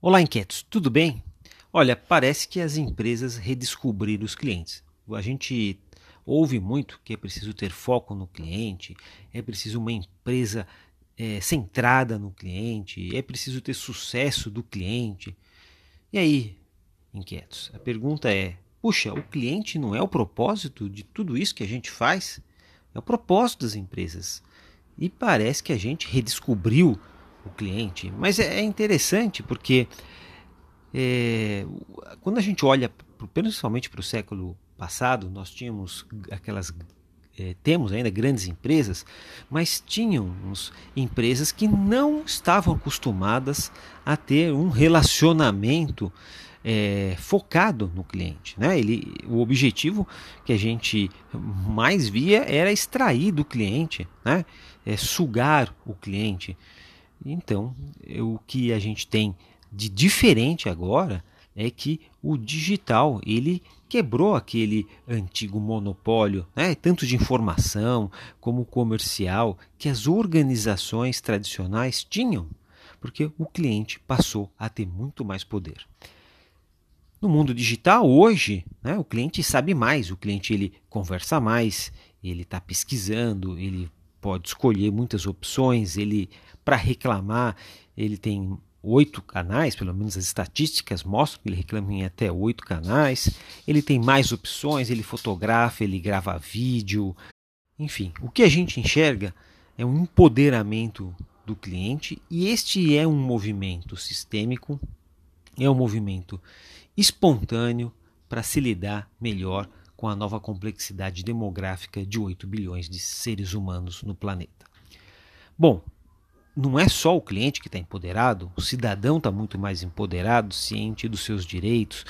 Olá, inquietos, tudo bem? Olha, parece que as empresas redescobriram os clientes. A gente ouve muito que é preciso ter foco no cliente, é preciso uma empresa é, centrada no cliente, é preciso ter sucesso do cliente. E aí, inquietos, a pergunta é: puxa, o cliente não é o propósito de tudo isso que a gente faz? É o propósito das empresas. E parece que a gente redescobriu o cliente. Mas é, é interessante porque é, quando a gente olha principalmente para o século passado, nós tínhamos aquelas é, temos ainda grandes empresas, mas tínhamos empresas que não estavam acostumadas a ter um relacionamento é, focado no cliente. Né? Ele, o objetivo que a gente mais via era extrair do cliente, né? é, sugar o cliente. Então, o que a gente tem de diferente agora é que o digital ele quebrou aquele antigo monopólio, né, tanto de informação como comercial, que as organizações tradicionais tinham, porque o cliente passou a ter muito mais poder. No mundo digital, hoje, né, o cliente sabe mais, o cliente ele conversa mais, ele está pesquisando, ele pode escolher muitas opções, ele para reclamar, ele tem oito canais, pelo menos as estatísticas mostram que ele reclama em até oito canais. Ele tem mais opções, ele fotografa, ele grava vídeo. Enfim, o que a gente enxerga é um empoderamento do cliente e este é um movimento sistêmico, é um movimento espontâneo para se lidar melhor com a nova complexidade demográfica de 8 bilhões de seres humanos no planeta. Bom, não é só o cliente que está empoderado, o cidadão está muito mais empoderado, ciente dos seus direitos.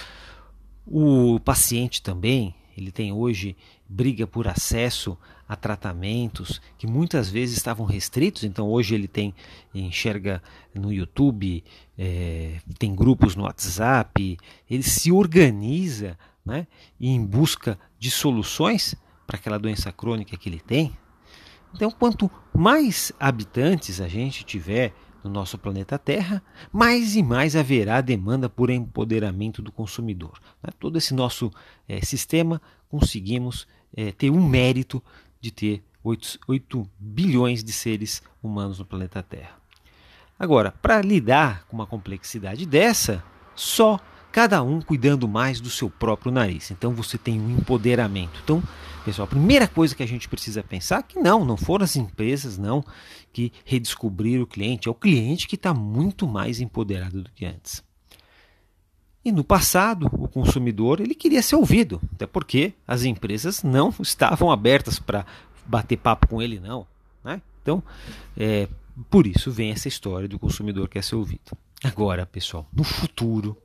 O paciente também, ele tem hoje briga por acesso a tratamentos que muitas vezes estavam restritos, então hoje ele tem enxerga no YouTube, é, tem grupos no WhatsApp, ele se organiza né, em busca de soluções para aquela doença crônica que ele tem. Então, quanto mais habitantes a gente tiver no nosso planeta Terra, mais e mais haverá demanda por empoderamento do consumidor. Né? Todo esse nosso é, sistema conseguimos é, ter um mérito de ter 8, 8 bilhões de seres humanos no planeta Terra. Agora, para lidar com uma complexidade dessa, só cada um cuidando mais do seu próprio nariz. Então você tem um empoderamento. Então, pessoal, a primeira coisa que a gente precisa pensar é que não, não foram as empresas não que redescobriram o cliente, é o cliente que está muito mais empoderado do que antes. E no passado, o consumidor ele queria ser ouvido, até porque as empresas não estavam abertas para bater papo com ele, não. Né? Então, é, por isso vem essa história do consumidor que quer ser ouvido. Agora, pessoal, no futuro,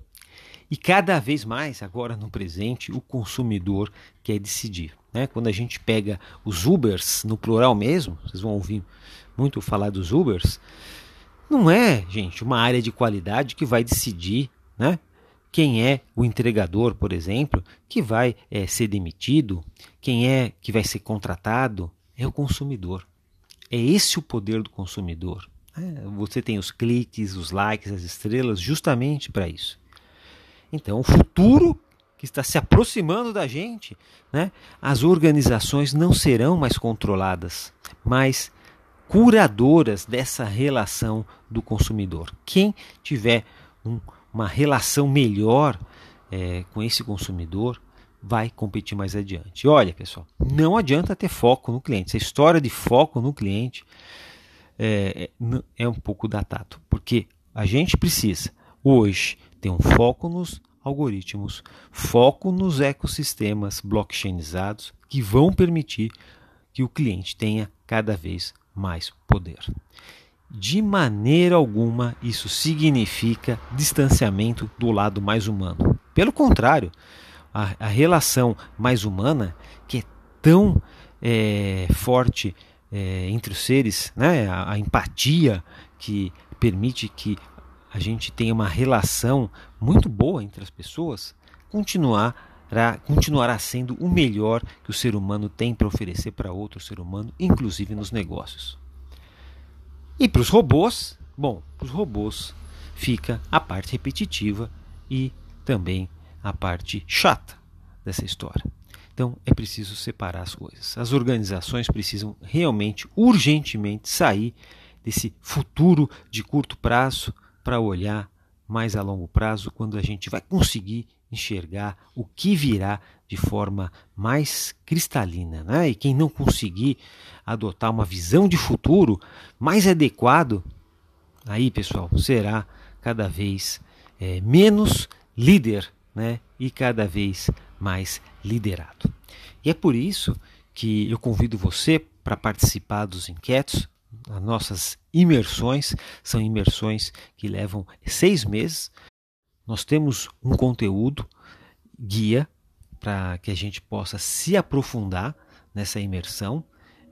e cada vez mais, agora no presente, o consumidor quer decidir. Né? Quando a gente pega os Ubers, no plural mesmo, vocês vão ouvir muito falar dos Ubers, não é, gente, uma área de qualidade que vai decidir né, quem é o entregador, por exemplo, que vai é, ser demitido, quem é que vai ser contratado, é o consumidor. É esse o poder do consumidor. É, você tem os cliques, os likes, as estrelas, justamente para isso. Então, o futuro que está se aproximando da gente, né? as organizações não serão mais controladas, mas curadoras dessa relação do consumidor. Quem tiver um, uma relação melhor é, com esse consumidor vai competir mais adiante. Olha, pessoal, não adianta ter foco no cliente. Essa história de foco no cliente é, é, é um pouco datado, porque a gente precisa hoje ter um foco nos algoritmos, foco nos ecossistemas blockchainizados que vão permitir que o cliente tenha cada vez mais poder. De maneira alguma isso significa distanciamento do lado mais humano. Pelo contrário, a, a relação mais humana, que é tão é, forte é, entre os seres, né, a, a empatia que permite que a gente tem uma relação muito boa entre as pessoas, continuará, continuará sendo o melhor que o ser humano tem para oferecer para outro ser humano, inclusive nos negócios. E para os robôs, bom, os robôs fica a parte repetitiva e também a parte chata dessa história. Então é preciso separar as coisas. As organizações precisam realmente, urgentemente sair desse futuro de curto prazo para olhar mais a longo prazo, quando a gente vai conseguir enxergar o que virá de forma mais cristalina. Né? E quem não conseguir adotar uma visão de futuro mais adequado, aí pessoal, será cada vez é, menos líder né? e cada vez mais liderado. E é por isso que eu convido você para participar dos inquietos. As nossas imersões são imersões que levam seis meses. Nós temos um conteúdo guia para que a gente possa se aprofundar nessa imersão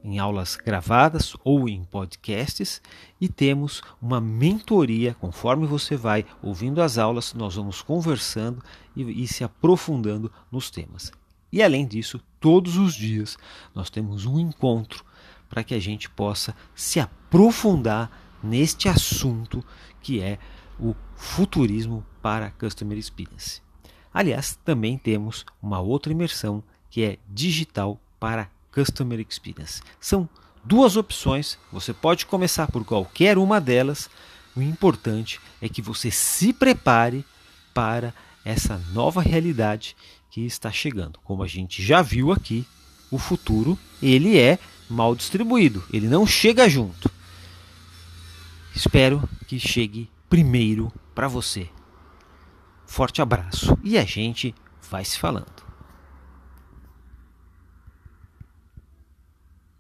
em aulas gravadas ou em podcasts e temos uma mentoria. Conforme você vai ouvindo as aulas, nós vamos conversando e, e se aprofundando nos temas. E além disso, todos os dias nós temos um encontro para que a gente possa se aprofundar neste assunto que é o futurismo para Customer Experience. Aliás, também temos uma outra imersão que é digital para Customer Experience. São duas opções, você pode começar por qualquer uma delas. O importante é que você se prepare para essa nova realidade que está chegando. Como a gente já viu aqui, o futuro ele é mal distribuído, ele não chega junto. Espero que chegue primeiro para você. Forte abraço e a gente vai se falando.